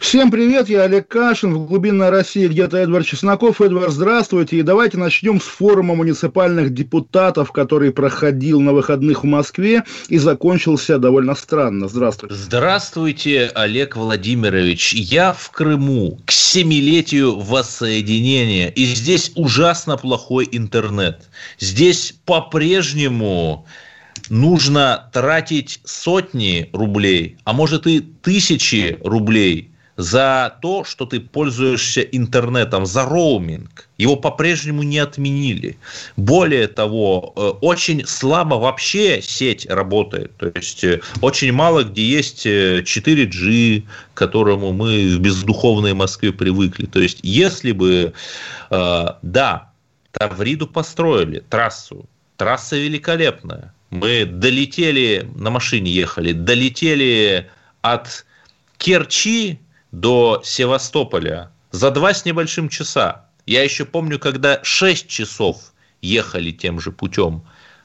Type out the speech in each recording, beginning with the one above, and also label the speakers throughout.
Speaker 1: Всем привет, я Олег Кашин, в глубинной России где-то Эдвард Чесноков. Эдвард, здравствуйте. И давайте начнем с форума муниципальных депутатов, который проходил на выходных в Москве и закончился довольно странно. Здравствуйте.
Speaker 2: Здравствуйте, Олег Владимирович. Я в Крыму к семилетию воссоединения. И здесь ужасно плохой интернет. Здесь по-прежнему нужно тратить сотни рублей, а может и тысячи рублей за то, что ты пользуешься интернетом, за роуминг. Его по-прежнему не отменили. Более того, э, очень слабо вообще сеть работает. То есть, э, очень мало где есть 4G, к которому мы в бездуховной Москве привыкли. То есть, если бы, э, да, Тавриду построили, трассу, трасса великолепная, мы долетели, на машине ехали, долетели от Керчи до Севастополя за два с небольшим часа. Я еще помню, когда 6 часов ехали тем же путем.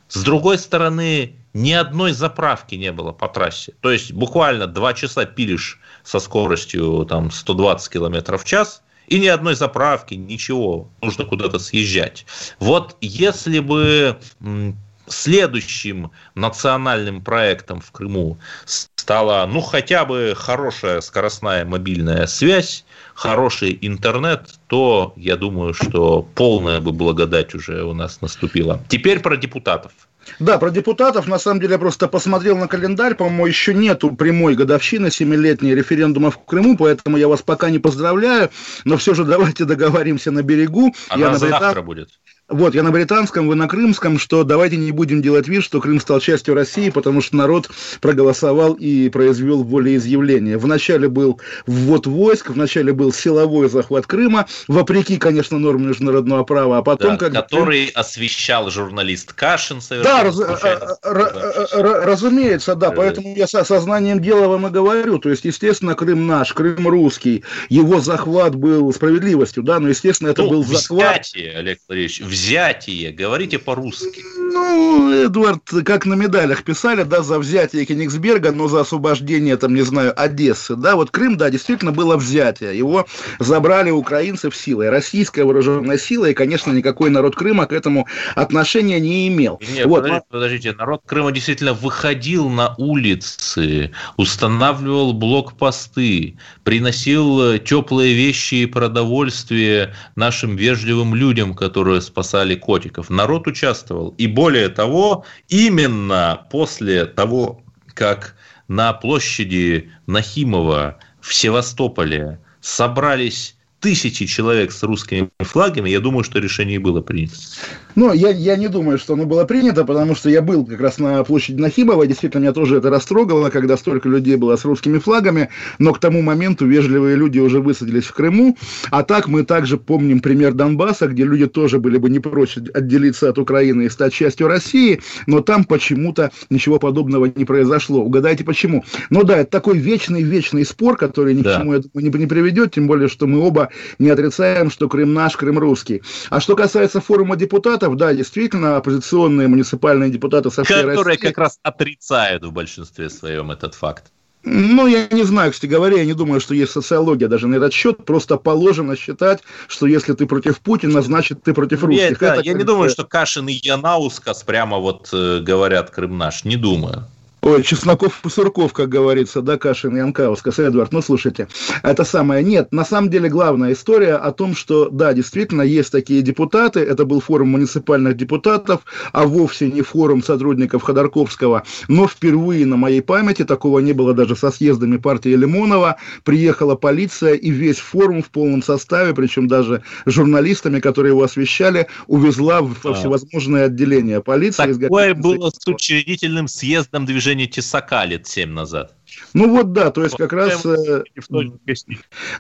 Speaker 2: С другой стороны, ни одной заправки не было по трассе. То есть буквально два часа пилишь со скоростью там, 120 км в час, и ни одной заправки, ничего, нужно куда-то съезжать. Вот если бы следующим национальным проектом в Крыму стала, ну, хотя бы хорошая скоростная мобильная связь, хороший интернет, то я думаю, что полная бы благодать уже у нас наступила. Теперь про депутатов.
Speaker 1: Да, про депутатов, на самом деле, я просто посмотрел на календарь, по-моему, еще нету прямой годовщины, семилетней референдума в Крыму, поэтому я вас пока не поздравляю, но все же давайте договоримся на берегу.
Speaker 2: Она
Speaker 1: я на
Speaker 2: завтра будет.
Speaker 1: Вот, я на британском, вы на крымском, что давайте не будем делать вид, что Крым стал частью России, потому что народ проголосовал и произвел волеизъявление. Вначале был ввод войск, вначале был силовой захват Крыма, вопреки, конечно, нормам международного права, а потом...
Speaker 2: Да,
Speaker 1: как...
Speaker 2: Который освещал журналист Кашин
Speaker 1: Да, раз, а, а, разумеется, да, поэтому я со сознанием дела вам и говорю, то есть, естественно, Крым наш, Крым русский, его захват был справедливостью, да, но, естественно, это
Speaker 2: ну,
Speaker 1: был захват...
Speaker 2: Олег Владимирович, взятие, говорите по-русски.
Speaker 1: Ну, Эдвард, как на медалях писали, да, за взятие Кенигсберга, но за освобождение, там, не знаю, Одессы, да, вот Крым, да, действительно было взятие, его забрали украинцы в силой, российская вооруженная сила, и, конечно, никакой народ Крыма к этому отношения не имел.
Speaker 2: Нет, вот, подождите, подождите, народ Крыма действительно выходил на улицы, устанавливал блокпосты, приносил теплые вещи и продовольствие нашим вежливым людям, которые спасали котиков. Народ участвовал. И более того, именно после того, как на площади Нахимова в Севастополе собрались тысячи человек с русскими флагами, я думаю, что решение было принято.
Speaker 1: Ну, я, я не думаю, что оно было принято, потому что я был как раз на площади Нахимова, действительно, меня тоже это растрогало, когда столько людей было с русскими флагами, но к тому моменту вежливые люди уже высадились в Крыму, а так мы также помним пример Донбасса, где люди тоже были бы не прочь отделиться от Украины и стать частью России, но там почему-то ничего подобного не произошло. Угадайте почему? Ну да, это такой вечный-вечный спор, который ни да. к чему, я думаю, не, не приведет, тем более, что мы оба не отрицаем, что Крым наш, Крым русский. А что касается форума депутатов, да, действительно, оппозиционные муниципальные депутаты со всей
Speaker 2: Которые
Speaker 1: России...
Speaker 2: как раз отрицают в большинстве своем этот факт.
Speaker 1: Ну, я не знаю, кстати говоря, я не думаю, что есть социология даже на этот счет. Просто положено считать, что если ты против Путина, значит ты против русских.
Speaker 2: Я, да, я не думаю, что Кашин и Янаускас прямо вот э, говорят Крым наш. Не думаю.
Speaker 1: Ой, Чесноков и Сурков, как говорится, да, Кашин и Анкаускас, Эдвард, ну, слушайте, это самое, нет, на самом деле главная история о том, что, да, действительно, есть такие депутаты, это был форум муниципальных депутатов, а вовсе не форум сотрудников Ходорковского, но впервые на моей памяти, такого не было даже со съездами партии Лимонова, приехала полиция и весь форум в полном составе, причем даже журналистами, которые его освещали, увезла в а. всевозможные отделения полиции.
Speaker 2: Такое было с учредительным съездом движения движение Тесака лет 7 назад.
Speaker 1: Ну вот да, то есть как раз... Э,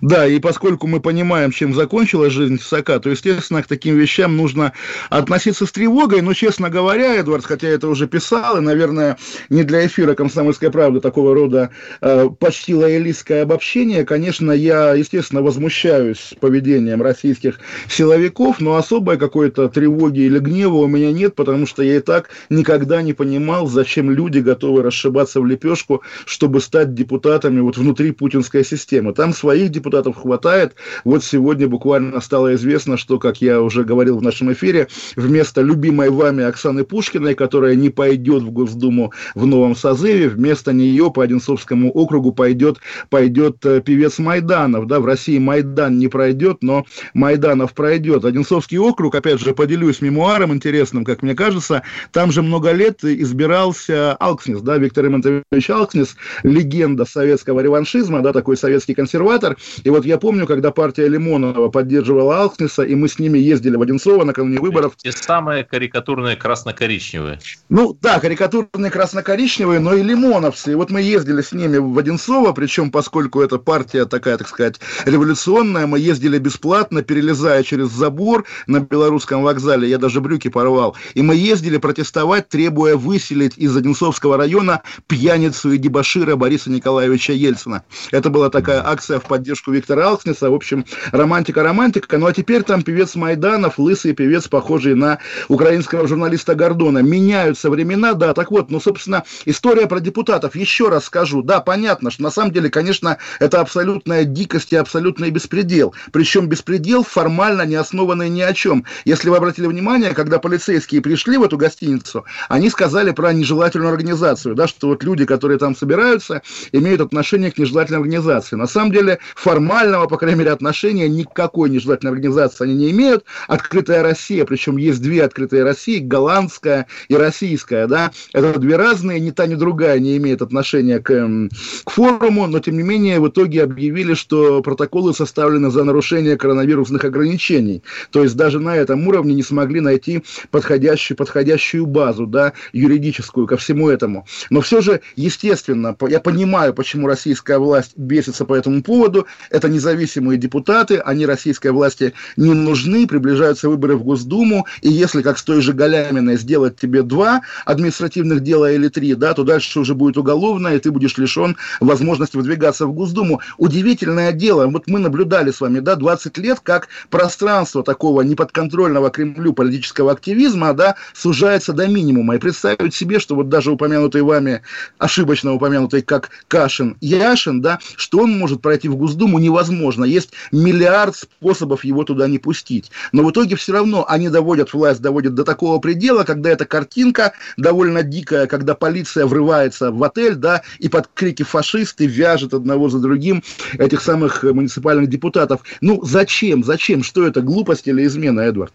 Speaker 1: да, и поскольку мы понимаем, чем закончилась жизнь Тесака, то, естественно, к таким вещам нужно относиться с тревогой, но, честно говоря, Эдвард, хотя я это уже писал, и, наверное, не для эфира «Комсомольская правда» такого рода э, почти лоялистское обобщение, конечно, я, естественно, возмущаюсь поведением российских силовиков, но особой какой-то тревоги или гнева у меня нет, потому что я и так никогда не понимал, зачем люди готовы расшибаться в лепешку, чтобы стать депутатами вот внутри путинской системы. Там своих депутатов хватает. Вот сегодня буквально стало известно, что, как я уже говорил в нашем эфире, вместо любимой вами Оксаны Пушкиной, которая не пойдет в Госдуму в новом созыве, вместо нее по Одинцовскому округу пойдет, пойдет э, певец Майданов. Да, в России Майдан не пройдет, но Майданов пройдет. Одинцовский округ, опять же, поделюсь мемуаром интересным, как мне кажется, там же много лет избирался Алкснис, да, Виктор Имантович Алкснис, легенда советского реваншизма, да, такой советский консерватор. И вот я помню, когда партия Лимонова поддерживала Алкснеса, и мы с ними ездили в Одинцово накануне выборов.
Speaker 2: Те самые карикатурные красно-коричневые.
Speaker 1: Ну да, карикатурные красно-коричневые, но и лимоновцы. И вот мы ездили с ними в Одинцово, причем поскольку эта партия такая, так сказать, революционная, мы ездили бесплатно, перелезая через забор на белорусском вокзале, я даже брюки порвал. И мы ездили протестовать, требуя выселить из Одинцовского района пьяницу и дебашира Бориса Николаевича Ельцина. Это была такая акция в поддержку Виктора Алкснеса. В общем, романтика-романтика. Ну а теперь там певец Майданов, лысый певец, похожий на украинского журналиста Гордона. Меняются времена, да. Так вот, ну, собственно, история про депутатов. Еще раз скажу. Да, понятно, что на самом деле, конечно, это абсолютная дикость и абсолютный беспредел. Причем беспредел формально не основанный ни о чем. Если вы обратили внимание, когда полицейские пришли в эту гостиницу, они сказали про нежелательную организацию, да, что вот люди, которые там собираются, имеют отношение к нежелательной организации. На самом деле, формального, по крайней мере, отношения никакой нежелательной организации они не имеют. Открытая Россия, причем есть две открытые России, голландская и российская, да, это две разные, ни та, ни другая не имеет отношения к, эм, к форуму, но, тем не менее, в итоге объявили, что протоколы составлены за нарушение коронавирусных ограничений. То есть даже на этом уровне не смогли найти подходящую, подходящую базу, да, юридическую ко всему этому. Но все же, естественно, я понимаю, почему российская власть бесится по этому поводу. Это независимые депутаты, они российской власти не нужны, приближаются выборы в Госдуму, и если, как с той же Галяминой, сделать тебе два административных дела или три, да, то дальше уже будет уголовное, и ты будешь лишен возможности выдвигаться в Госдуму. Удивительное дело, вот мы наблюдали с вами, да, 20 лет, как пространство такого неподконтрольного Кремлю политического активизма, да, сужается до минимума. И представить себе, что вот даже упомянутый вами, ошибочно упомянутый как Кашин, Яшин, да, что он может пройти в Госдуму, невозможно. Есть миллиард способов его туда не пустить. Но в итоге все равно они доводят, власть доводит до такого предела, когда эта картинка довольно дикая, когда полиция врывается в отель, да, и под крики фашисты вяжет одного за другим этих самых муниципальных депутатов. Ну, зачем? Зачем? Что это, глупость или измена, Эдвард?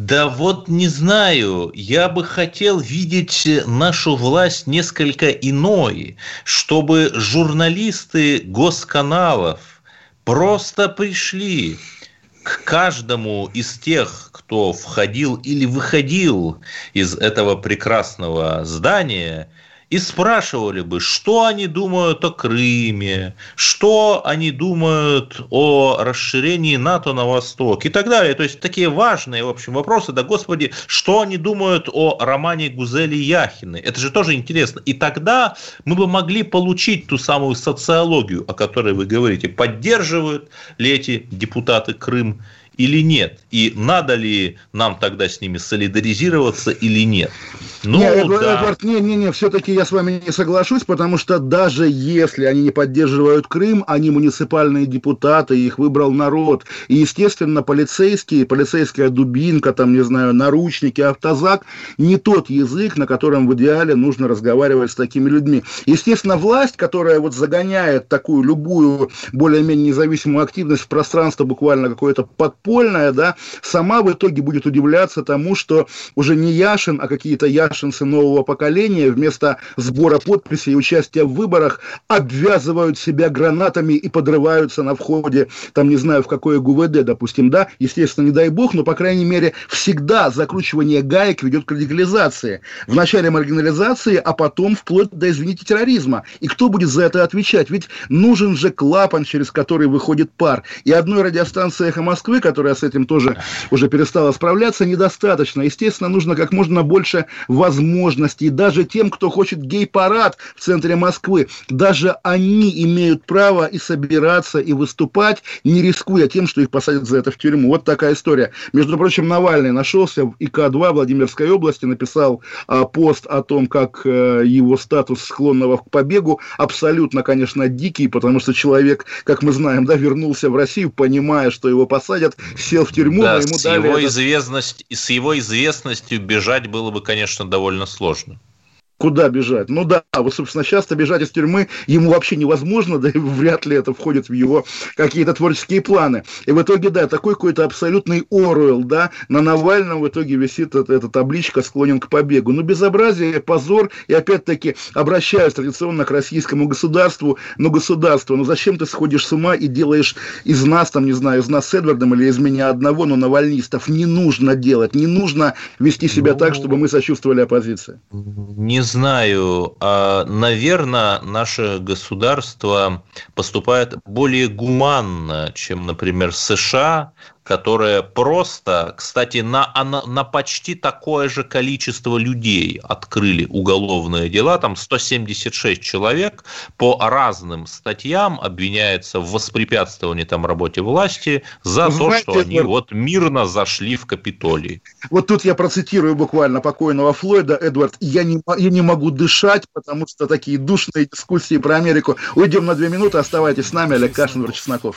Speaker 2: Да вот не знаю, я бы хотел видеть нашу власть несколько иной, чтобы журналисты госканалов просто пришли к каждому из тех, кто входил или выходил из этого прекрасного здания и спрашивали бы, что они думают о Крыме, что они думают о расширении НАТО на восток и так далее. То есть такие важные, в общем, вопросы. Да, господи, что они думают о романе Гузели Яхины? Это же тоже интересно. И тогда мы бы могли получить ту самую социологию, о которой вы говорите. Поддерживают ли эти депутаты Крым или нет? И надо ли нам тогда с ними солидаризироваться или нет?
Speaker 1: Ну, не, Эдвард, да. Эдвард, не, не, не, все-таки я с вами не соглашусь, потому что даже если они не поддерживают Крым, они муниципальные депутаты, их выбрал народ. И, естественно, полицейские, полицейская дубинка, там, не знаю, наручники, автозак, не тот язык, на котором в идеале нужно разговаривать с такими людьми. Естественно, власть, которая вот загоняет такую любую более-менее независимую активность в пространство буквально какое-то подполье, подпольная, да, сама в итоге будет удивляться тому, что уже не Яшин, а какие-то яшинцы нового поколения вместо сбора подписей и участия в выборах обвязывают себя гранатами и подрываются на входе, там, не знаю, в какое ГУВД, допустим, да, естественно, не дай бог, но, по крайней мере, всегда закручивание гаек ведет к радикализации. Вначале маргинализации, а потом вплоть до, извините, терроризма. И кто будет за это отвечать? Ведь нужен же клапан, через который выходит пар. И одной радиостанции «Эхо Москвы», которая с этим тоже уже перестала справляться, недостаточно. Естественно, нужно как можно больше возможностей. Даже тем, кто хочет гей-парад в центре Москвы, даже они имеют право и собираться, и выступать, не рискуя тем, что их посадят за это в тюрьму. Вот такая история. Между прочим, Навальный нашелся в ИК-2 Владимирской области, написал а, пост о том, как а, его статус склонного к побегу абсолютно, конечно, дикий, потому что человек, как мы знаем, да, вернулся в Россию, понимая, что его посадят, сел в тюрьму,
Speaker 2: да, но ему с дали... Его этот... известность, с его известностью бежать было бы, конечно, довольно сложно.
Speaker 1: Куда бежать? Ну да, вот, собственно, часто бежать из тюрьмы ему вообще невозможно, да и вряд ли это входит в его какие-то творческие планы. И в итоге, да, такой какой-то абсолютный Оруэлл, да, на Навальном в итоге висит эта, эта табличка «Склонен к побегу». Ну, безобразие, позор, и опять-таки обращаюсь традиционно к российскому государству, ну, государство, ну, зачем ты сходишь с ума и делаешь из нас, там, не знаю, из нас с Эдвардом или из меня одного, но навальнистов не нужно делать, не нужно вести себя ну, так, чтобы мы сочувствовали оппозиции.
Speaker 2: Не знаю, а, наверное, наше государство поступает более гуманно, чем, например, США, которые просто, кстати, на, на, на почти такое же количество людей открыли уголовные дела. Там 176 человек по разным статьям обвиняются в воспрепятствовании там работе власти за Знаете, то, что они вот мирно зашли в Капитолий.
Speaker 1: Вот тут я процитирую буквально покойного Флойда, Эдвард, я не, я не могу дышать, потому что такие душные дискуссии про Америку. Уйдем на две минуты, оставайтесь с нами, Олег Кашин, Чесноков.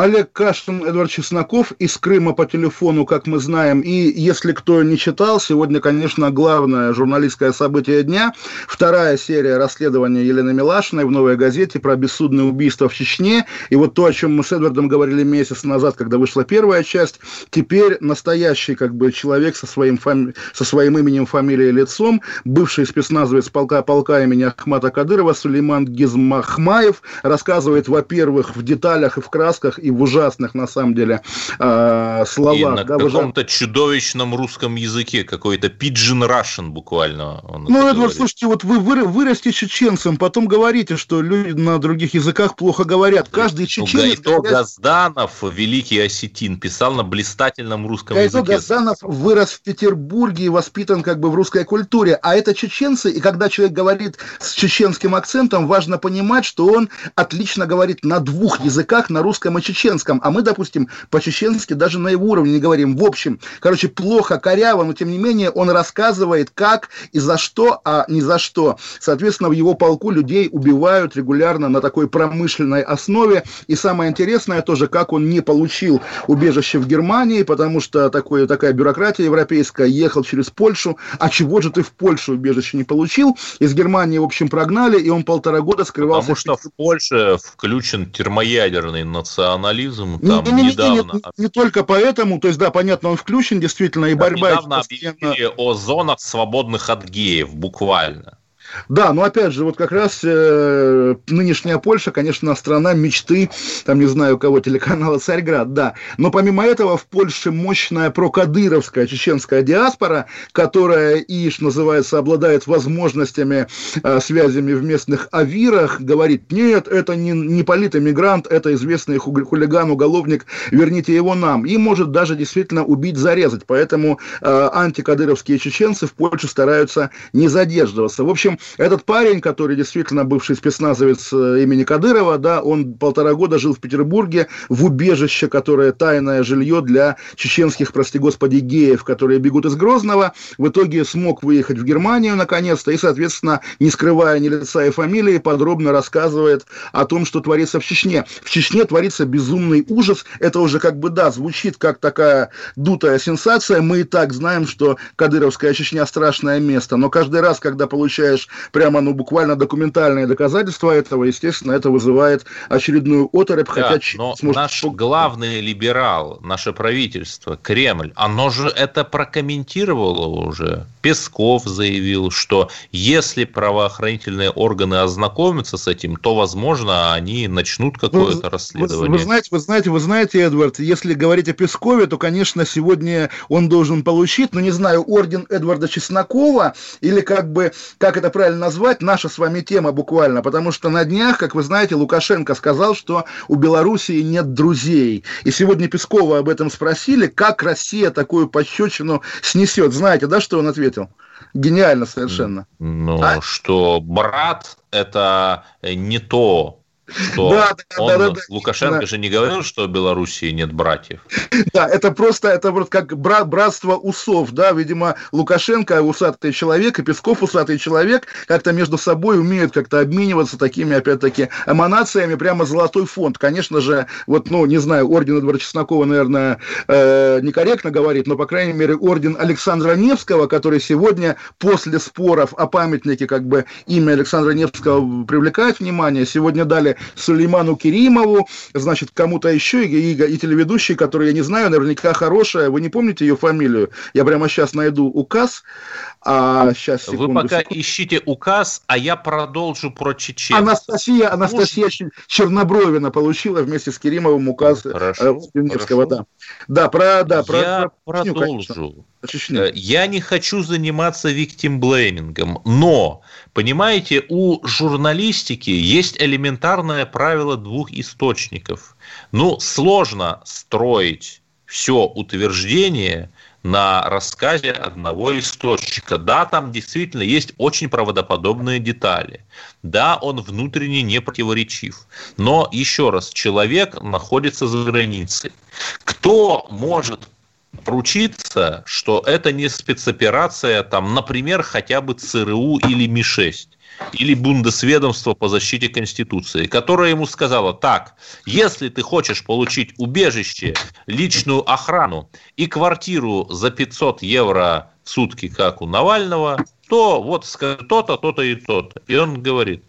Speaker 1: Олег Кашин, Эдвард Чесноков из Крыма по телефону, как мы знаем. И если кто не читал, сегодня, конечно, главное журналистское событие дня. Вторая серия расследования Елены Милашиной в «Новой газете» про бессудное убийство в Чечне. И вот то, о чем мы с Эдвардом говорили месяц назад, когда вышла первая часть, теперь настоящий как бы человек со своим, фами... со своим именем, фамилией и лицом, бывший спецназовец полка, полка имени Ахмата Кадырова Сулейман Гизмахмаев рассказывает, во-первых, в деталях и в красках и в ужасных, на самом деле, э, словах. И
Speaker 2: на да, каком-то ужас... чудовищном русском языке, какой-то pidgin Russian буквально.
Speaker 1: Он ну, это вот, слушайте, вот вы вырасте чеченцем, потом говорите, что люди на других языках плохо говорят. Каждый чеченец...
Speaker 2: Гайто говорят... Газданов, великий осетин, писал на блистательном русском
Speaker 1: Гайто
Speaker 2: языке.
Speaker 1: Газданов вырос в Петербурге и воспитан как бы в русской культуре, а это чеченцы, и когда человек говорит с чеченским акцентом, важно понимать, что он отлично говорит на двух языках, на русском и чеченском, а мы, допустим, по-чеченски даже на его уровне не говорим. В общем, короче, плохо, коряво, но тем не менее он рассказывает, как и за что, а не за что. Соответственно, в его полку людей убивают регулярно на такой промышленной основе. И самое интересное тоже, как он не получил убежище в Германии, потому что такое, такая бюрократия европейская, ехал через Польшу. А чего же ты в Польшу убежище не получил? Из Германии, в общем, прогнали, и он полтора года скрывался.
Speaker 2: Потому что в Польше включен термоядерный национализм национализм там не, не, недавно.
Speaker 1: Не, не, не только поэтому, то есть, да, понятно, он включен действительно, и борьба...
Speaker 2: Недавно постоянно... объявили о зонах, свободных от геев, буквально.
Speaker 1: Да, но опять же, вот как раз э, нынешняя Польша, конечно, страна мечты, там, не знаю, кого, телеканала «Царьград», да. Но помимо этого в Польше мощная прокадыровская чеченская диаспора, которая и, что называется, обладает возможностями, э, связями в местных авирах, говорит, нет, это не, не политэмигрант, это известный хулиган, уголовник, верните его нам. И может даже действительно убить, зарезать. Поэтому э, антикадыровские чеченцы в Польше стараются не задерживаться. В общем, этот парень, который действительно бывший спецназовец э, имени Кадырова, да, он полтора года жил в Петербурге в убежище, которое тайное жилье для чеченских, прости господи, геев, которые бегут из Грозного. В итоге смог выехать в Германию наконец-то и, соответственно, не скрывая ни лица и фамилии, подробно рассказывает о том, что творится в Чечне. В Чечне творится безумный ужас. Это уже как бы, да, звучит как такая дутая сенсация. Мы и так знаем, что Кадыровская Чечня страшное место. Но каждый раз, когда получаешь прямо, ну, буквально документальные доказательства этого, естественно, это вызывает очередную оторопь,
Speaker 2: да,
Speaker 1: хотя...
Speaker 2: но сможет... наш главный либерал, наше правительство, Кремль, оно же это прокомментировало уже. Песков заявил, что если правоохранительные органы ознакомятся с этим, то, возможно, они начнут какое-то расследование.
Speaker 1: Вы, вы знаете, вы знаете, вы знаете, Эдвард, если говорить о Пескове, то, конечно, сегодня он должен получить, ну, не знаю, орден Эдварда Чеснокова, или как бы, как это правильно назвать, наша с вами тема буквально, потому что на днях, как вы знаете, Лукашенко сказал, что у Белоруссии нет друзей. И сегодня Пескова об этом спросили, как Россия такую пощечину снесет. Знаете, да, что он ответил? Гениально совершенно.
Speaker 2: Ну, а? что брат – это не то, что да, да, он, да, да, да, Лукашенко да. же не говорил, что в Белоруссии нет братьев.
Speaker 1: Да, это просто, это вот как бра- братство усов, да, видимо, Лукашенко усатый человек и Песков усатый человек как-то между собой умеют как-то обмениваться такими, опять-таки, эманациями, прямо золотой фонд. Конечно же, вот, ну, не знаю, орден Эдварда Чеснокова, наверное, э, некорректно говорит, но, по крайней мере, орден Александра Невского, который сегодня после споров о памятнике, как бы, имя Александра Невского привлекает внимание, сегодня дали Сулейману Керимову, значит, кому-то еще, и, и, и телеведущей, которую я не знаю, наверняка хорошая. Вы не помните ее фамилию? Я прямо сейчас найду указ.
Speaker 2: А, сейчас, секунду, Вы пока секунду. ищите указ, а я продолжу про чеченцев.
Speaker 1: Анастасия, Анастасия Уж... Чернобровина получила вместе с Керимовым указ
Speaker 2: э, хорошо, Невского,
Speaker 1: да. Да, про, да,
Speaker 2: про, я про продолжу. Чечню, э, я не хочу заниматься виктимблеймингом, но, понимаете, у журналистики есть элементарное правило двух источников. Ну, сложно строить все утверждение – на рассказе одного источника. Да, там действительно есть очень правдоподобные детали. Да, он внутренне не противоречив. Но, еще раз, человек находится за границей. Кто может поручиться, что это не спецоперация, там, например, хотя бы ЦРУ или МИ-6? Или Бундесведомство по защите Конституции, которое ему сказало, так, если ты хочешь получить убежище, личную охрану и квартиру за 500 евро в сутки, как у Навального, то вот то-то, то-то и то-то. И он говорит.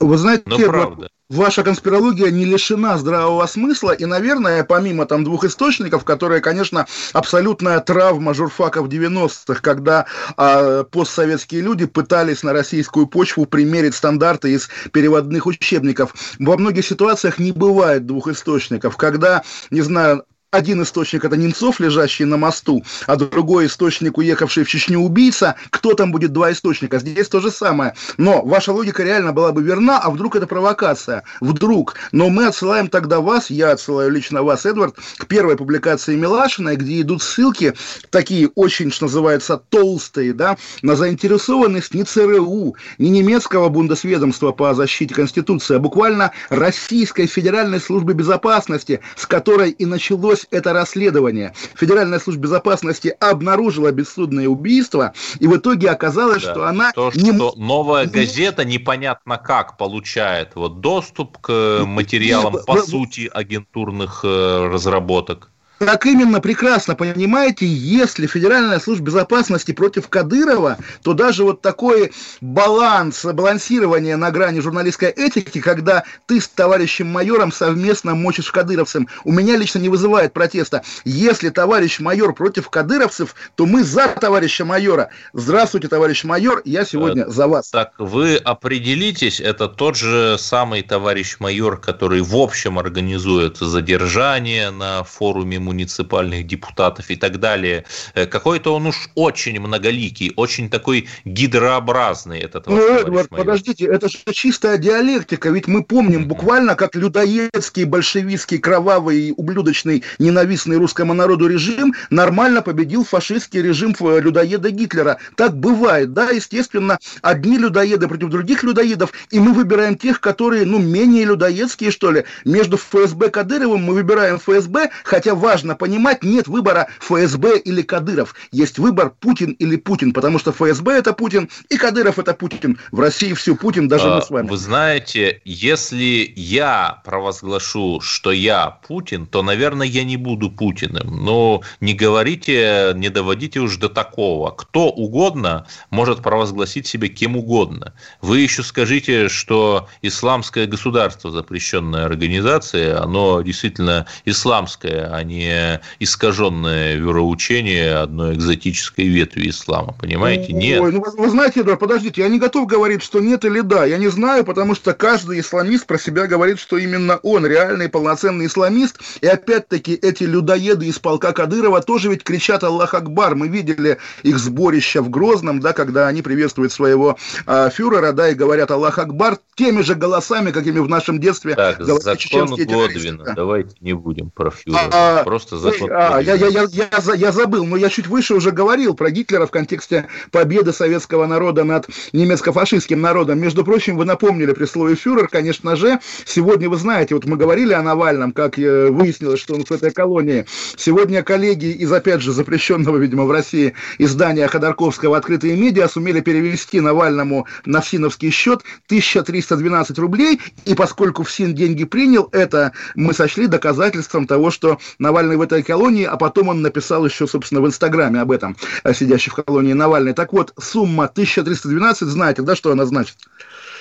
Speaker 1: Вы знаете, Но правда ваша конспирология не лишена здравого смысла, и, наверное, помимо там двух источников, которые, конечно, абсолютная травма журфаков 90-х, когда э, постсоветские люди пытались на российскую почву примерить стандарты из переводных учебников. Во многих ситуациях не бывает двух источников, когда, не знаю, один источник это Немцов, лежащий на мосту, а другой источник, уехавший в Чечню убийца, кто там будет два источника? Здесь то же самое. Но ваша логика реально была бы верна, а вдруг это провокация? Вдруг. Но мы отсылаем тогда вас, я отсылаю лично вас, Эдвард, к первой публикации Милашина, где идут ссылки, такие очень, что называется, толстые, да, на заинтересованность не ЦРУ, не немецкого бундесведомства по защите Конституции, а буквально Российской Федеральной службы безопасности, с которой и началось началось это расследование. Федеральная служба безопасности обнаружила бессудное убийство, и в итоге оказалось, да. что она...
Speaker 2: То,
Speaker 1: не...
Speaker 2: что новая газета непонятно как получает вот доступ к материалам, по сути, агентурных э, разработок.
Speaker 1: Так именно, прекрасно, понимаете, если Федеральная служба безопасности против Кадырова, то даже вот такой баланс, балансирование на грани журналистской этики, когда ты с товарищем майором совместно мочишь кадыровцам, у меня лично не вызывает протеста. Если товарищ майор против кадыровцев, то мы за товарища майора. Здравствуйте, товарищ майор, я сегодня за вас.
Speaker 2: Так, вы определитесь, это тот же самый товарищ майор, который в общем организует задержание на форуме муниципальных депутатов и так далее. Э, какой-то он уж очень многоликий, очень такой гидрообразный этот
Speaker 1: ну, Эдвард, подождите, это же чистая диалектика, ведь мы помним буквально, как людоедский, большевистский, кровавый, ублюдочный, ненавистный русскому народу режим нормально победил фашистский режим людоеда Гитлера. Так бывает, да, естественно, одни людоеды против других людоедов, и мы выбираем тех, которые, ну, менее людоедские, что ли. Между ФСБ Кадыровым мы выбираем ФСБ, хотя важно важно понимать, нет выбора ФСБ или Кадыров. Есть выбор Путин или Путин, потому что ФСБ это Путин, и Кадыров это Путин. В России все Путин, даже а, мы с вами.
Speaker 2: Вы знаете, если я провозглашу, что я Путин, то, наверное, я не буду Путиным. Но не говорите, не доводите уж до такого. Кто угодно может провозгласить себя кем угодно. Вы еще скажите, что исламское государство, запрещенная организация, оно действительно исламское, а не не искаженное вероучение одной экзотической ветви ислама, понимаете? Нет. Ой,
Speaker 1: ну, вы, вы знаете, Эдуард, подождите, я не готов говорить, что нет или да. Я не знаю, потому что каждый исламист про себя говорит, что именно он реальный полноценный исламист. И опять-таки эти людоеды из полка Кадырова тоже ведь кричат Аллах Акбар. Мы видели их сборище в Грозном, да, когда они приветствуют своего э, фюрера, да, и говорят Аллах Акбар теми же голосами, какими в нашем детстве
Speaker 2: так, говорят закон Годвина, давайте не будем про фюрера. А, просто за
Speaker 1: а, я, я, я, я, я забыл, но я чуть выше уже говорил про Гитлера в контексте победы советского народа над немецко-фашистским народом. Между прочим, вы напомнили при слове фюрер, конечно же. Сегодня, вы знаете, вот мы говорили о Навальном, как э, выяснилось, что он в этой колонии. Сегодня коллеги из, опять же, запрещенного, видимо, в России издания Ходорковского «Открытые медиа» сумели перевести Навальному на ФСИНовский счет 1312 рублей, и поскольку ФСИН деньги принял, это мы сочли доказательством того, что Навальный Навальный в этой колонии, а потом он написал еще, собственно, в Инстаграме об этом, сидящий в колонии Навальный. Так вот, сумма 1312, знаете, да, что она значит?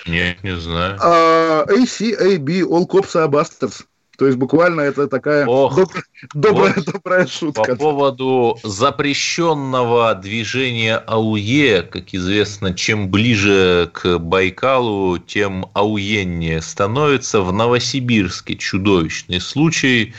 Speaker 2: Нет, не знаю.
Speaker 1: Uh, ACAB, All Cops are Bastards. То есть буквально это такая Ох, добрая, добрая, вот добрая шутка.
Speaker 2: По поводу запрещенного движения АУЕ, как известно, чем ближе к Байкалу, тем ауеннее становится. В Новосибирске чудовищный случай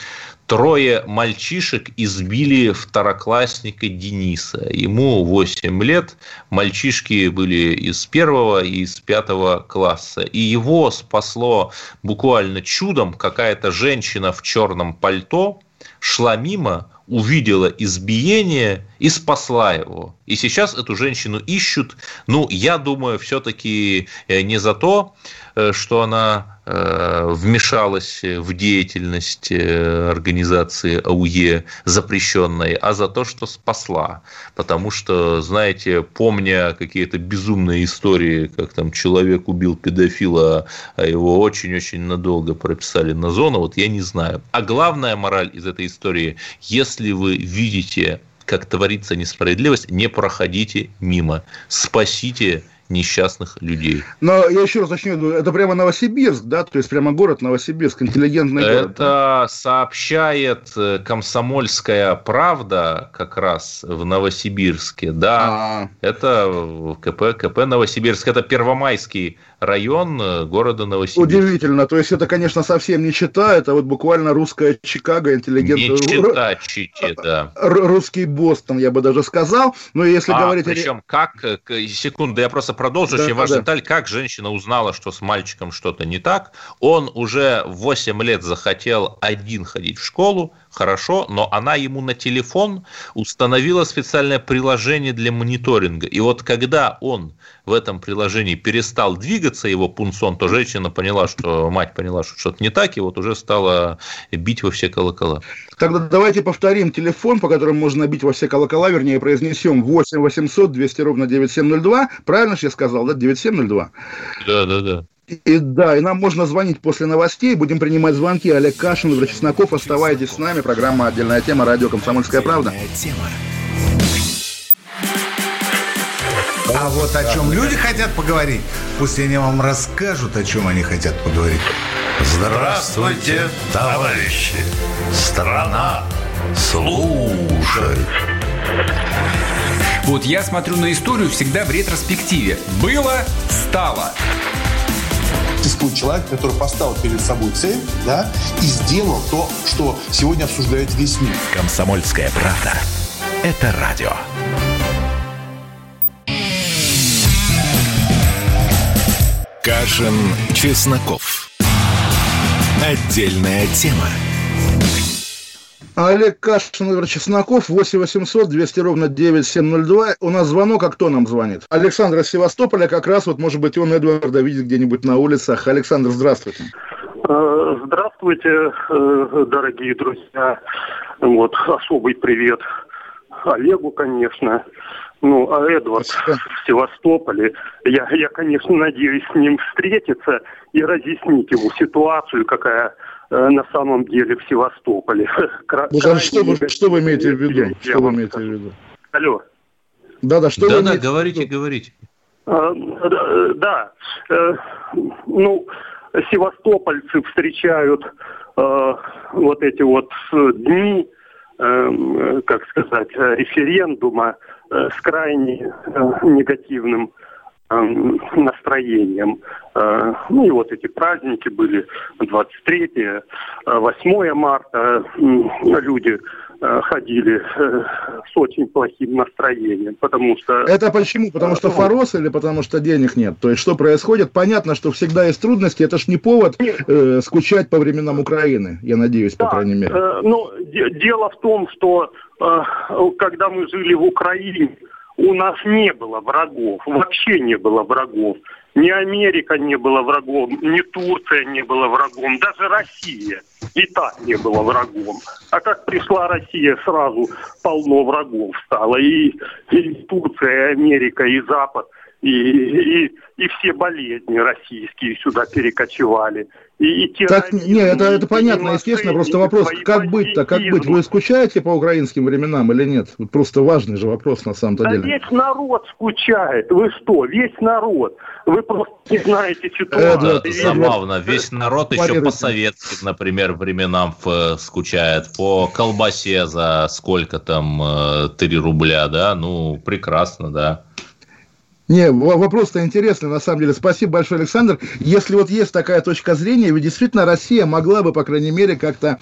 Speaker 2: трое мальчишек избили второклассника Дениса. Ему 8 лет, мальчишки были из первого и из пятого класса. И его спасло буквально чудом какая-то женщина в черном пальто, шла мимо, увидела избиение и спасла его. И сейчас эту женщину ищут. Ну, я думаю, все-таки э, не за то, э, что она э, вмешалась в деятельность организации АУЕ запрещенной, а за то, что спасла. Потому что, знаете, помня какие-то безумные истории, как там человек убил педофила, а его очень-очень надолго прописали на зону, вот я не знаю. А главная мораль из этой истории, если вы видите как творится несправедливость, не проходите мимо. Спасите несчастных людей.
Speaker 1: Но я еще раз уточню, это прямо Новосибирск, да, то есть прямо город Новосибирск, интеллигентный
Speaker 2: это
Speaker 1: город.
Speaker 2: Это сообщает э, комсомольская правда как раз в Новосибирске, да, А-а-а. это КП, КП Новосибирск, это Первомайский район э, города Новосибирск.
Speaker 1: Удивительно, то есть это, конечно, совсем не чита, это вот буквально русская Чикаго, интеллигентный...
Speaker 2: Не чита, чите, да.
Speaker 1: Русский Бостон, я бы даже сказал, но если а, говорить...
Speaker 2: причем как, секунду, я просто продолжу, да, очень важная да. деталь, как женщина узнала, что с мальчиком что-то не так, он уже 8 лет захотел один ходить в школу, хорошо, но она ему на телефон установила специальное приложение для мониторинга. И вот когда он в этом приложении перестал двигаться, его пунсон, то женщина поняла, что мать поняла, что что-то не так, и вот уже стала бить во все колокола.
Speaker 1: Тогда давайте повторим телефон, по которому можно бить во все колокола, вернее, произнесем 8 800 200 ровно 9702. Правильно же я сказал, да? 9702?
Speaker 2: Да, да, да.
Speaker 1: И да, и нам можно звонить после новостей. Будем принимать звонки. Олег Кашин, Игорь Чесноков. Оставайтесь с нами. Программа «Отдельная тема». Радио «Комсомольская правда». Тема.
Speaker 3: А вот о чем люди хотят поговорить, пусть они вам расскажут, о чем они хотят поговорить.
Speaker 4: Здравствуйте, товарищи! Страна служит!
Speaker 5: Вот я смотрю на историю всегда в ретроспективе. Было, стало.
Speaker 6: Существует человек, который поставил перед собой цель, да, и сделал то, что сегодня обсуждает весь мир.
Speaker 4: Комсомольская правда. Это радио. Кашин, Чесноков. Отдельная тема.
Speaker 1: Олег Кашин, Игорь Чесноков, 8 800 200 ровно 9702. У нас звонок, а кто нам звонит? Александр из Севастополя, как раз вот, может быть, он Эдварда видит где-нибудь на улицах. Александр, здравствуйте.
Speaker 7: Э, здравствуйте, э, дорогие друзья. Вот, особый привет Олегу, конечно. Ну, а Эдвард Спасибо. в Севастополе, я, я, конечно, надеюсь с ним встретиться и разъяснить ему ситуацию, какая на самом деле в Севастополе.
Speaker 1: Ну, а что, вы, что вы имеете в виду? Что вы имеете в виду?
Speaker 7: Алло.
Speaker 1: Да-да, что
Speaker 2: да,
Speaker 1: вы
Speaker 2: да, говорите, говорите.
Speaker 7: А, да, э, ну, севастопольцы встречают э, вот эти вот дни, э, как сказать, референдума Э, с крайне э, негативным э, настроением. Ну и вот эти праздники были 23 8 марта. Люди ходили с очень плохим настроением, потому что...
Speaker 1: Это почему? Потому что форос или потому что денег нет? То есть что происходит? Понятно, что всегда есть трудности, это ж не повод э, скучать по временам Украины, я надеюсь, да, по крайней мере.
Speaker 7: Э, ну, дело в том, что э, когда мы жили в Украине, у нас не было врагов, вообще не было врагов. Ни Америка не была врагом, ни Турция не была врагом, даже Россия и так не была врагом. А как пришла Россия, сразу полно врагов стало. И, и Турция, и Америка, и Запад – и, и, и все болезни российские сюда перекочевали. И, и
Speaker 1: так, не, это, это понятно, естественно, просто вопрос, как быть-то, как быть? Вы скучаете по украинским временам или нет? Вот просто важный же вопрос на самом-то
Speaker 7: да
Speaker 1: деле.
Speaker 7: весь народ скучает, вы что, весь народ. Вы просто не знаете ситуацию.
Speaker 2: Это забавно, весь народ еще по советским, например, временам э, скучает, по колбасе за сколько там, 3 э, рубля, да, ну, прекрасно, да.
Speaker 1: Не, вопрос-то интересный, на самом деле. Спасибо большое, Александр. Если вот есть такая точка зрения, ведь действительно Россия могла бы, по крайней мере, как-то,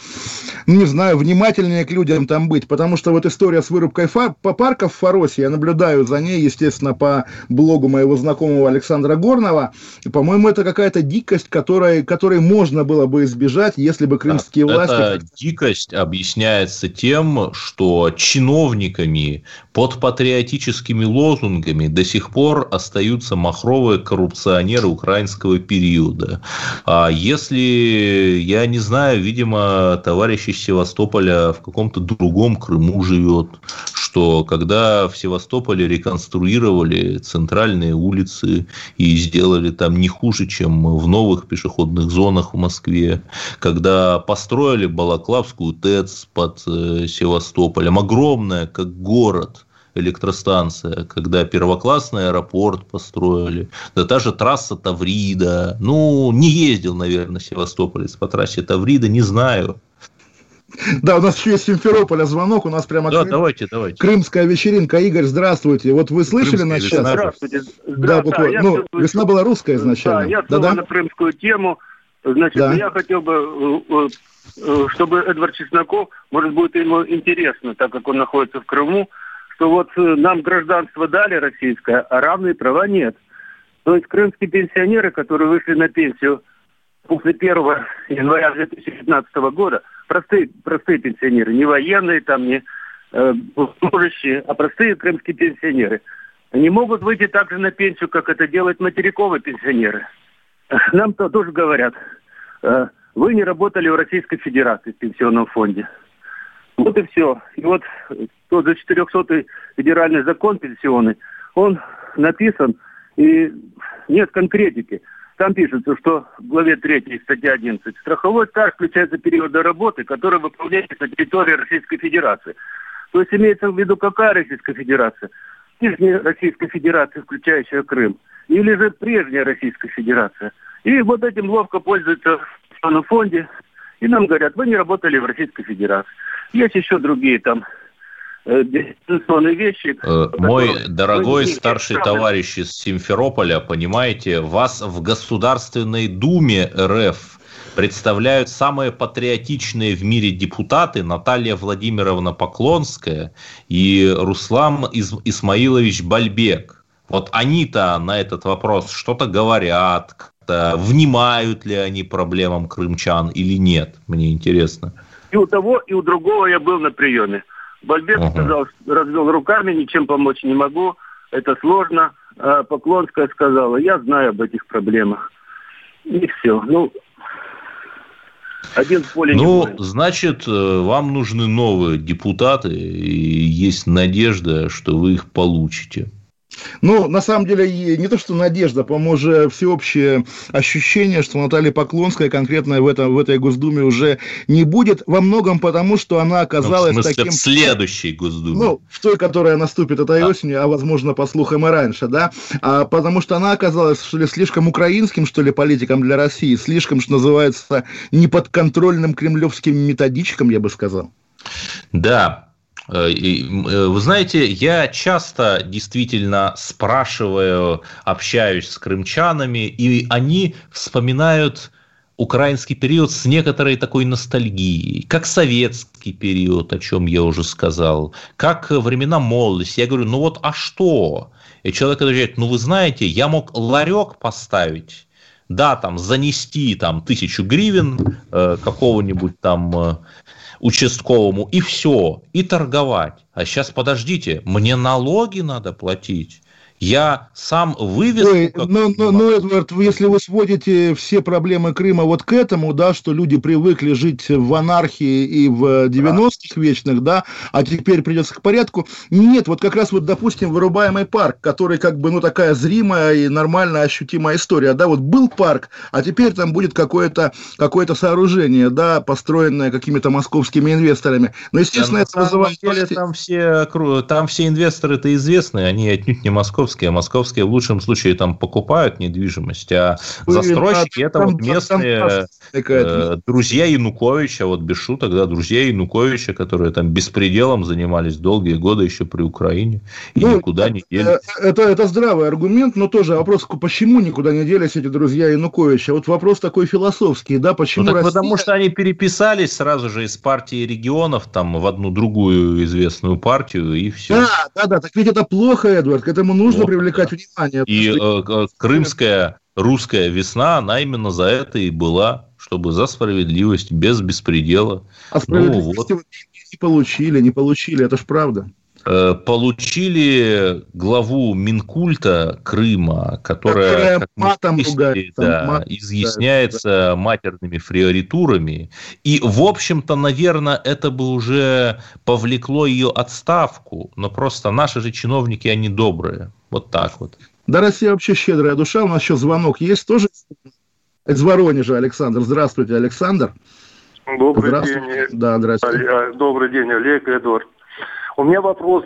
Speaker 1: ну, не знаю, внимательнее к людям там быть, потому что вот история с вырубкой фа- по парков в Фаросе, я наблюдаю за ней, естественно, по блогу моего знакомого Александра Горного, и, по-моему, это какая-то дикость, которой, которой можно было бы избежать, если бы крымские
Speaker 2: да,
Speaker 1: власти...
Speaker 2: Эта дикость объясняется тем, что чиновниками под патриотическими лозунгами до сих пор пор остаются махровые коррупционеры украинского периода. А если, я не знаю, видимо, товарищ из Севастополя в каком-то другом Крыму живет, что когда в Севастополе реконструировали центральные улицы и сделали там не хуже, чем в новых пешеходных зонах в Москве, когда построили Балаклавскую ТЭЦ под э, Севастополем, огромная, как город – электростанция, когда первоклассный аэропорт построили, да та же трасса Таврида. Ну, не ездил, наверное, Севастополец по трассе Таврида, не знаю.
Speaker 1: Да, у нас еще есть Симферополя звонок, у нас прямо
Speaker 2: да, Крым... давайте, давайте.
Speaker 1: крымская вечеринка. Игорь, здравствуйте. Вот вы слышали на час?
Speaker 7: Здравствуйте.
Speaker 1: Да, буквально. ну, слышу... весна была русская изначально.
Speaker 7: Да, я да, да? на крымскую тему. Значит, да. я хотел бы, э, э, чтобы Эдвард Чесноков, может, будет ему интересно, так как он находится в Крыму, что вот э, нам гражданство дали российское, а равные права нет. То есть крымские пенсионеры, которые вышли на пенсию после 1 января 2015 года, простые, простые пенсионеры, не военные, там, не э, служащие, а простые крымские пенсионеры, они могут выйти также на пенсию, как это делают материковые пенсионеры. Нам -то тоже говорят, э, вы не работали в Российской Федерации в пенсионном фонде. Вот и все. И вот тот же 400-й федеральный закон пенсионный, он написан, и нет конкретики. там пишется, что в главе 3 статья 11 страховой стаж включается периоды работы, которые выполняются на территории Российской Федерации. То есть имеется в виду какая Российская Федерация? Нижняя Российская Федерация, включающая Крым, или же прежняя Российская Федерация. И вот этим ловко пользуются в фонде, и нам говорят, вы не работали в Российской Федерации. Есть еще другие там э, вещи.
Speaker 2: Э, мой дорогой старший товарищ из Симферополя, понимаете, вас в Государственной Думе РФ представляют самые патриотичные в мире депутаты Наталья Владимировна Поклонская и Руслан Исмаилович Бальбек. Вот они-то на этот вопрос что-то говорят, как-то внимают ли они проблемам крымчан или нет, мне интересно.
Speaker 7: И у того, и у другого я был на приеме. Бальбек uh-huh. сказал, развел руками, ничем помочь не могу, это сложно. А Поклонская сказала, я знаю об этих проблемах. И все. Ну,
Speaker 2: один в поле Ну, не значит, э, вам нужны новые депутаты, и есть надежда, что вы их получите.
Speaker 1: Ну, на самом деле, не то, что надежда, по-моему, уже всеобщее ощущение, что Наталья Поклонская конкретно в, этом, в этой Госдуме уже не будет, во многом потому, что она оказалась ну, в смысле, таким...
Speaker 2: в следующей Госдуме.
Speaker 1: Ну, в той, которая наступит этой а. осенью, а, возможно, по слухам и раньше, да, а, потому что она оказалась, что ли, слишком украинским, что ли, политиком для России, слишком, что называется, неподконтрольным кремлевским методичкам, я бы сказал.
Speaker 2: Да, вы знаете, я часто действительно спрашиваю, общаюсь с крымчанами, и они вспоминают украинский период с некоторой такой ностальгией, как советский период, о чем я уже сказал, как времена молодости. Я говорю, ну вот, а что? И человек отвечает, ну вы знаете, я мог ларек поставить, да, там, занести там тысячу гривен э, какого-нибудь там э, участковому, и все, и торговать. А сейчас подождите, мне налоги надо платить. Я сам вывез... Ой,
Speaker 1: но, но, ну, Эдвард, если вы сводите все проблемы Крыма вот к этому, да, что люди привыкли жить в анархии и в 90-х вечных, да, а теперь придется к порядку. Нет, вот как раз вот, допустим, вырубаемый парк, который как бы, ну, такая зримая и нормально ощутимая история, да, вот был парк, а теперь там будет какое-то какое сооружение, да, построенное какими-то московскими инвесторами. Но, естественно, да, это вызывает...
Speaker 2: Деле, там, все, там все инвесторы-то известны, они отнюдь не московские московские. Московские в лучшем случае там покупают недвижимость, а застройщики это вот местные э, друзья Януковича, вот без шуток, да, друзья Януковича, которые там беспределом занимались долгие годы еще при Украине и ну, никуда не делись. Э,
Speaker 1: это, это здравый аргумент, но тоже вопрос, почему никуда не делись эти друзья Януковича? Вот вопрос такой философский, да, почему
Speaker 2: ну, так Россия... Потому что они переписались сразу же из партии регионов там в одну другую известную партию и все.
Speaker 1: Да, да, да, так ведь это плохо, Эдвард, к этому нужно нужно привлекать внимание.
Speaker 2: И э, крымская русская весна, она именно за это и была, чтобы за справедливость, без беспредела.
Speaker 1: А справедливости ну, вот. не получили, не получили, это ж правда.
Speaker 2: Э, получили главу Минкульта Крыма, которая, которая матом ругает, да, мат, изъясняется да. матерными фриоритурами. И, в общем-то, наверное, это бы уже повлекло ее отставку. Но просто наши же чиновники, они добрые. Вот так вот.
Speaker 1: Да, Россия вообще щедрая душа. У нас еще звонок есть тоже из Воронежа, Александр. Здравствуйте, Александр.
Speaker 8: Добрый здравствуйте. день. Да, здравствуйте. А, добрый день, Олег, Эдуард. У меня вопрос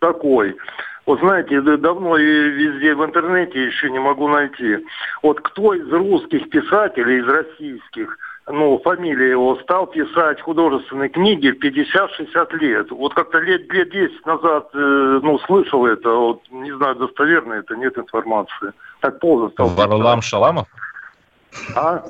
Speaker 8: такой. Вот знаете, давно и везде в интернете еще не могу найти. Вот кто из русских писателей, из российских, ну, фамилия его, стал писать художественные книги в 50-60 лет. Вот как-то лет, лет 10 назад, э, ну, слышал это, вот, не знаю, достоверно это, нет информации. Так поздно стал.
Speaker 2: Варлам Шаламов?
Speaker 1: А?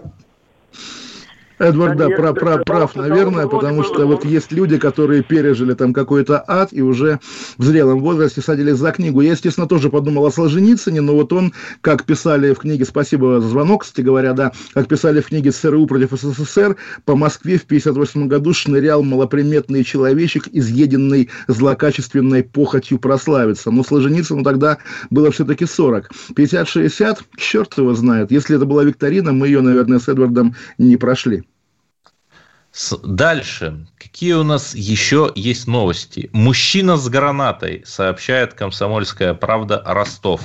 Speaker 1: Эдвард, да, прав, прав, прав, наверное, потому что вот есть люди, которые пережили там какой-то ад и уже в зрелом возрасте садились за книгу. Я, естественно, тоже подумал о Солженицыне, но вот он, как писали в книге, спасибо за звонок, кстати говоря, да, как писали в книге СРУ против СССР, по Москве в 58 году шнырял малоприметный человечек, изъеденный злокачественной похотью прославиться. Но Солженицыну тогда было все-таки 40. 50-60, черт его знает. Если это была викторина, мы ее, наверное, с Эдвардом не прошли.
Speaker 2: Дальше. Какие у нас еще есть новости? Мужчина с гранатой, сообщает комсомольская правда Ростов.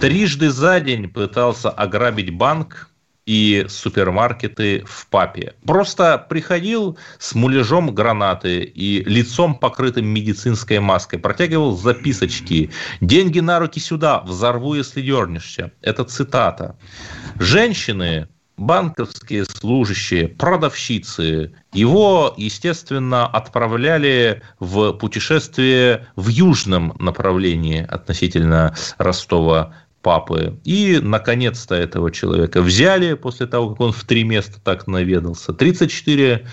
Speaker 2: Трижды за день пытался ограбить банк и супермаркеты в папе. Просто приходил с муляжом гранаты и лицом покрытым медицинской маской, протягивал записочки. «Деньги на руки сюда, взорву, если дернешься». Это цитата. Женщины банковские служащие, продавщицы. Его, естественно, отправляли в путешествие в южном направлении относительно Ростова папы. И, наконец-то, этого человека взяли после того, как он в три места так наведался. 34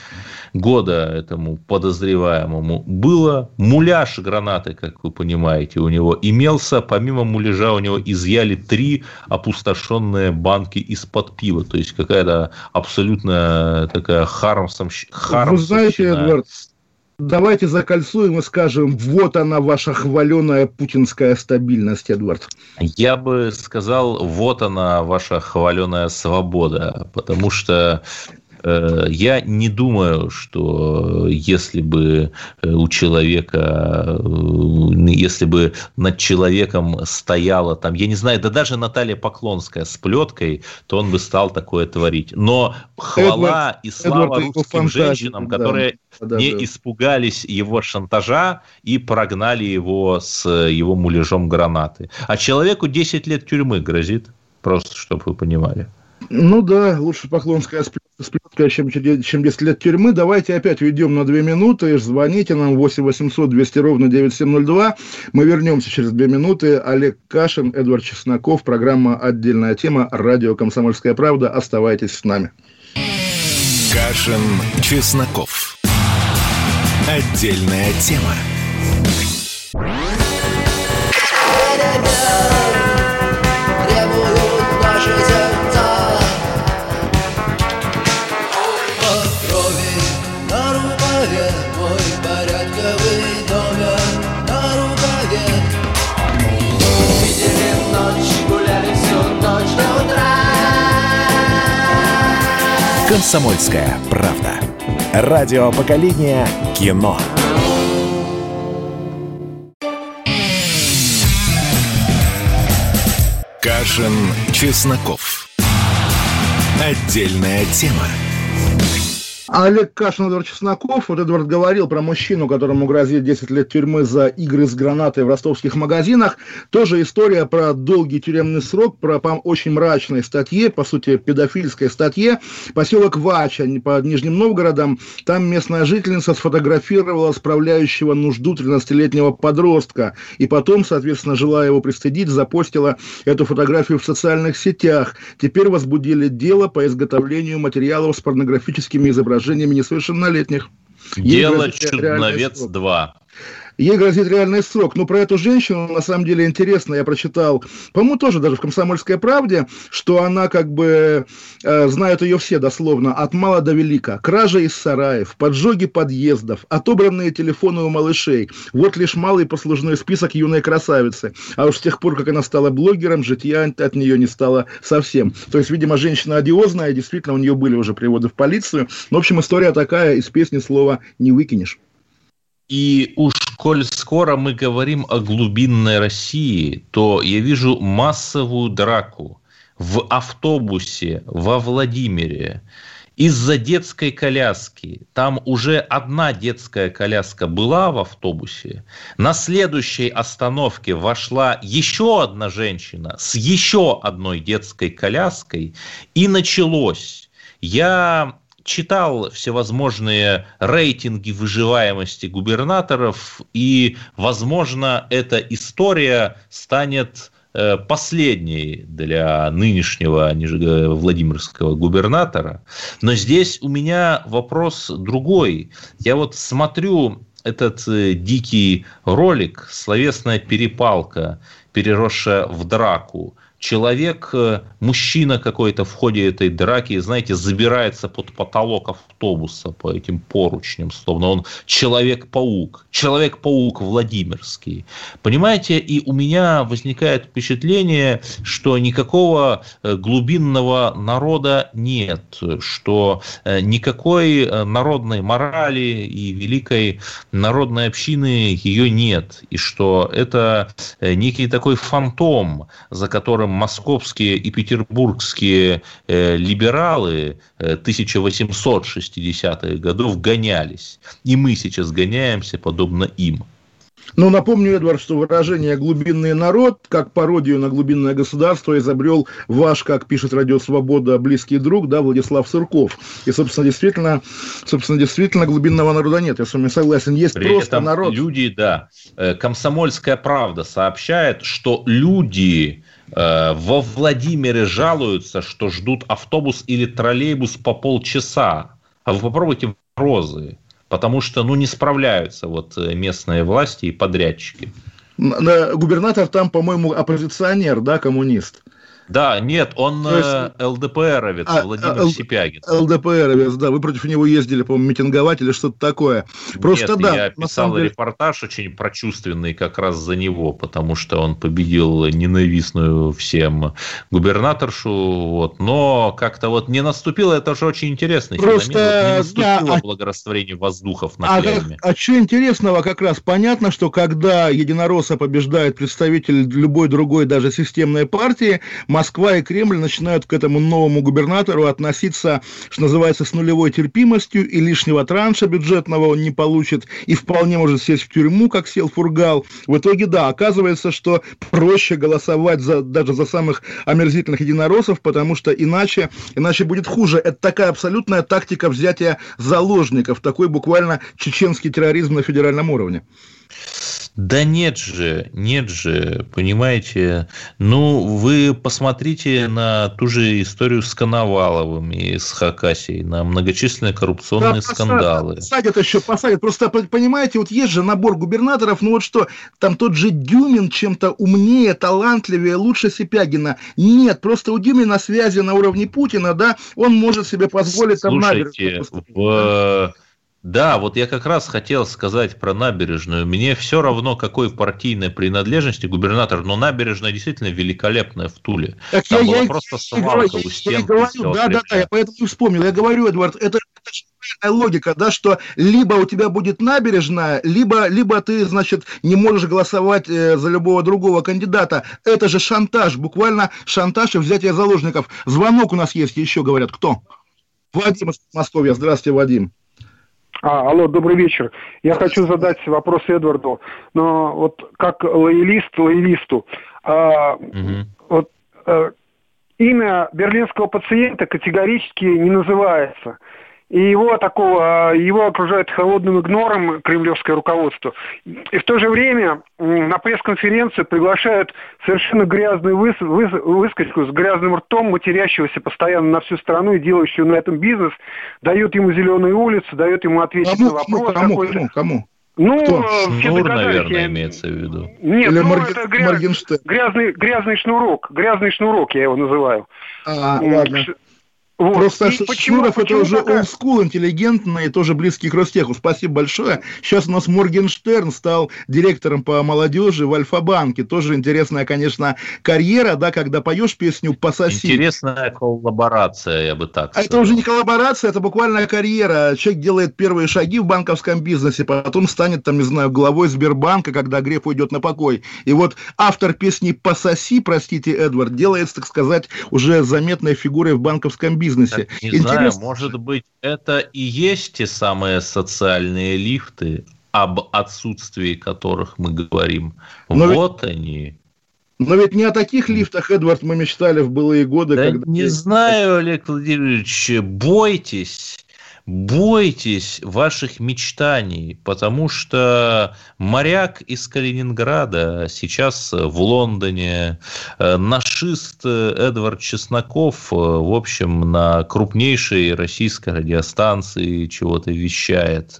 Speaker 2: года этому подозреваемому было. Муляж гранаты, как вы понимаете, у него имелся. Помимо муляжа у него изъяли три опустошенные банки из-под пива. То есть, какая-то абсолютно такая хармсовщина.
Speaker 1: Вы знаете, Эдвард, Давайте закольцуем и скажем, вот она ваша хваленая путинская стабильность, Эдвард.
Speaker 2: Я бы сказал, вот она ваша хваленая свобода, потому что я не думаю, что если бы э, у человека, э, если бы над человеком стояла там, я не знаю, да даже Наталья Поклонская с плеткой, то он бы стал такое творить. Но хвала Эдвард, и слава Эдвард русским женщинам, которые да, не да. испугались его шантажа и прогнали его с его муляжом гранаты. А человеку 10 лет тюрьмы грозит, просто чтобы вы понимали.
Speaker 1: Ну да, лучше Поклонская сплетка, чем, чем 10 лет тюрьмы. Давайте опять уйдем на 2 минуты. Звоните нам 8 800 200 ровно 9702. Мы вернемся через 2 минуты. Олег Кашин, Эдвард Чесноков. Программа «Отдельная тема». Радио «Комсомольская правда». Оставайтесь с нами.
Speaker 4: Кашин, Чесноков. Отдельная тема. «Комсомольская правда». Радио поколения кино. Кашин, Чесноков. Отдельная тема.
Speaker 1: Олег Кашин, Эдвард Чесноков. Вот Эдвард говорил про мужчину, которому грозит 10 лет тюрьмы за игры с гранатой в ростовских магазинах. Тоже история про долгий тюремный срок, про по очень мрачной статье, по сути, педофильской статье. Поселок Вача под Нижним Новгородом. Там местная жительница сфотографировала справляющего нужду 13-летнего подростка. И потом, соответственно, желая его пристыдить, запостила эту фотографию в социальных сетях. Теперь возбудили дело по изготовлению материалов с порнографическими изображениями изображениями несовершеннолетних.
Speaker 2: Дело «Чудновец 2».
Speaker 1: Ей грозит реальный срок. Но про эту женщину, на самом деле, интересно. Я прочитал, по-моему, тоже даже в «Комсомольской правде», что она как бы, э, знают ее все дословно, от мала до велика. Кража из сараев, поджоги подъездов, отобранные телефоны у малышей. Вот лишь малый послужной список юной красавицы. А уж с тех пор, как она стала блогером, житья от нее не стало совсем. То есть, видимо, женщина одиозная, действительно, у нее были уже приводы в полицию. В общем, история такая, из песни слова не выкинешь.
Speaker 2: И уж коль скоро мы говорим о глубинной России, то я вижу массовую драку в автобусе во Владимире из-за детской коляски. Там уже одна детская коляска была в автобусе. На следующей остановке вошла еще одна женщина с еще одной детской коляской. И началось. Я читал всевозможные рейтинги выживаемости губернаторов, и, возможно, эта история станет э, последней для нынешнего Владимирского губернатора. Но здесь у меня вопрос другой. Я вот смотрю этот э, дикий ролик, словесная перепалка, переросшая в драку человек, э, мужчина какой-то в ходе этой драки, знаете, забирается под потолок автобуса по этим поручням, словно он человек-паук, человек-паук Владимирский. Понимаете, и у меня возникает впечатление, что никакого э, глубинного народа нет, что э, никакой народной морали и великой народной общины ее нет, и что это некий такой фантом, за которым которым московские и петербургские э, либералы 1860-х э, годов гонялись. И мы сейчас гоняемся подобно им.
Speaker 1: Но напомню, Эдвард, что выражение «глубинный народ» как пародию на глубинное государство изобрел ваш, как пишет Радио Свобода, близкий друг, да, Владислав Сырков. И, собственно, действительно, собственно, действительно глубинного народа нет. Я с вами согласен. Есть При просто этом народ.
Speaker 2: Люди, да. Э, комсомольская правда сообщает, что люди во Владимире жалуются, что ждут автобус или троллейбус по полчаса. А вы попробуйте в Розы, потому что ну, не справляются вот э, местные власти и подрядчики.
Speaker 1: Губернатор там, по-моему, оппозиционер, да, коммунист.
Speaker 2: Да, нет, он есть, э, ЛДПРовец, а, Владимир Л, Сипягин.
Speaker 1: ЛДПРовец, да, вы против него ездили, по-моему, митинговать или что-то такое.
Speaker 2: Просто нет, да. я писал деле... репортаж очень прочувственный как раз за него, потому что он победил ненавистную всем губернаторшу, вот, но как-то вот не наступило, это же очень интересный
Speaker 1: Просто, феномен, вот не
Speaker 2: наступило да, благорастворение воздухов на
Speaker 1: а, Как, а что интересного, как раз понятно, что когда единоросса побеждает представитель любой другой, даже системной партии, Москва и Кремль начинают к этому новому губернатору относиться, что называется, с нулевой терпимостью, и лишнего транша бюджетного он не получит, и вполне может сесть в тюрьму, как сел Фургал. В итоге, да, оказывается, что проще голосовать за, даже за самых омерзительных единороссов, потому что иначе, иначе будет хуже. Это такая абсолютная тактика взятия заложников, такой буквально чеченский терроризм на федеральном уровне.
Speaker 2: Да нет же, нет же, понимаете. Ну, вы посмотрите на ту же историю с Коноваловым и с Хакасией, на многочисленные коррупционные да, скандалы.
Speaker 1: Посадят еще, посадят. Просто, понимаете, вот есть же набор губернаторов, ну вот что, там тот же Дюмин чем-то умнее, талантливее, лучше Сипягина. Нет, просто у Дюмина связи на уровне Путина, да, он может себе позволить
Speaker 2: там Слушайте, в да, вот я как раз хотел сказать про набережную. Мне все равно, какой партийной принадлежности губернатор, но набережная действительно великолепная в Туле.
Speaker 1: Так Там я, была я, просто свалка у стен. Я говорю, да, да, да, я поэтому и вспомнил. Я говорю, Эдвард, это, это логика, да, что либо у тебя будет набережная, либо, либо ты, значит, не можешь голосовать э, за любого другого кандидата. Это же шантаж, буквально шантаж и взятие заложников. Звонок у нас есть еще, говорят, кто? Вадим из Москвы. Здравствуйте, Вадим.
Speaker 9: А, алло, добрый вечер. Я хочу задать вопрос Эдварду. Но вот как лоялист лоялисту, а, угу. вот а, имя берлинского пациента категорически не называется и его такого, его окружает холодным игнором кремлевское руководство. И в то же время на пресс-конференцию приглашают совершенно грязную выс, выс, выскочку с грязным ртом, матерящегося постоянно на всю страну и делающего на этом бизнес, дают ему зеленую улицу, дает ему ответить кому, на вопрос.
Speaker 1: Кому, кому, кому?
Speaker 2: Ну, Кто? все Шнур, наверное, имеется в виду.
Speaker 9: Нет, Или ну, Марг... это гряз... грязный, грязный шнурок. Грязный шнурок, я его называю.
Speaker 1: А, ладно. Вот. Просто и почему, Шнуров почему это уже такая... олдскул, интеллигентный и тоже близкий к Ростеху. Спасибо большое. Сейчас у нас Моргенштерн стал директором по молодежи в Альфа-банке. Тоже интересная, конечно, карьера, да, когда поешь песню «Пососи».
Speaker 2: Интересная коллаборация, я бы так
Speaker 1: сказал. Это уже не коллаборация, это буквально карьера. Человек делает первые шаги в банковском бизнесе, потом станет, там, не знаю, главой Сбербанка, когда Греф уйдет на покой. И вот автор песни «Пососи», простите, Эдвард, делается, так сказать, уже заметной фигурой в банковском бизнесе бизнесе.
Speaker 2: Так, не Интересно... знаю, может быть, это и есть те самые социальные лифты, об отсутствии которых мы говорим. Но вот ведь... они.
Speaker 1: Но ведь не о таких лифтах, Эдвард, мы мечтали в былые годы.
Speaker 2: Да когда... Не знаю, Олег Владимирович, бойтесь бойтесь ваших мечтаний, потому что моряк из Калининграда сейчас в Лондоне, э, нашист Эдвард Чесноков, э, в общем, на крупнейшей российской радиостанции чего-то вещает.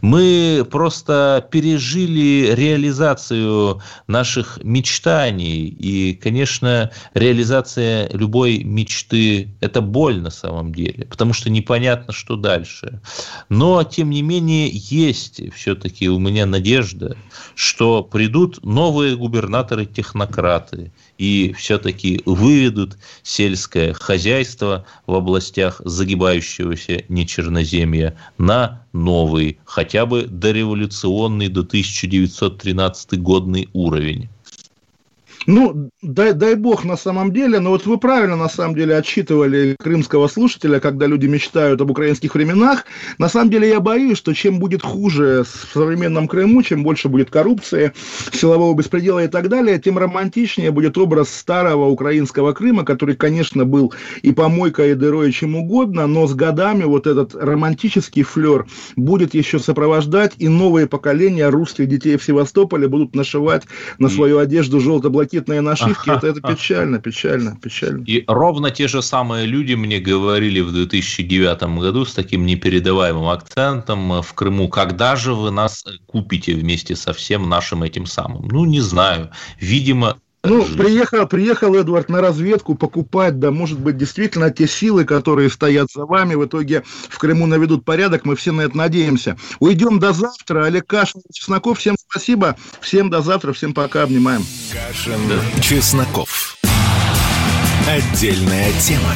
Speaker 2: Мы просто пережили реализацию наших мечтаний, и, конечно, реализация любой мечты – это боль на самом деле, потому что непонятно, что дальше. Но, тем не менее, есть все-таки у меня надежда, что придут новые губернаторы-технократы и все-таки выведут сельское хозяйство в областях загибающегося нечерноземья на новый, хотя бы дореволюционный до 1913 годный уровень.
Speaker 1: Ну, дай, дай бог на самом деле, но вот вы правильно на самом деле отчитывали крымского слушателя, когда люди мечтают об украинских временах. На самом деле я боюсь, что чем будет хуже в современном Крыму, чем больше будет коррупции, силового беспредела и так далее, тем романтичнее будет образ старого украинского Крыма, который, конечно, был и помойкой, и дырой, и чем угодно, но с годами вот этот романтический флер будет еще сопровождать, и новые поколения русских детей в Севастополе будут нашивать на свою одежду желто-блокированную ракетные нашивки, это, это печально, печально, печально.
Speaker 2: И ровно те же самые люди мне говорили в 2009 году с таким непередаваемым акцентом в Крыму, когда же вы нас купите вместе со всем нашим этим самым? Ну, не знаю. Видимо,
Speaker 1: ну, приехал, приехал Эдвард на разведку покупать, да, может быть, действительно те силы, которые стоят за вами, в итоге в Крыму наведут порядок, мы все на это надеемся. Уйдем до завтра. Олег Кашин, Чесноков, всем спасибо, всем до завтра, всем пока, обнимаем.
Speaker 4: Кашин, Чесноков. Отдельная тема.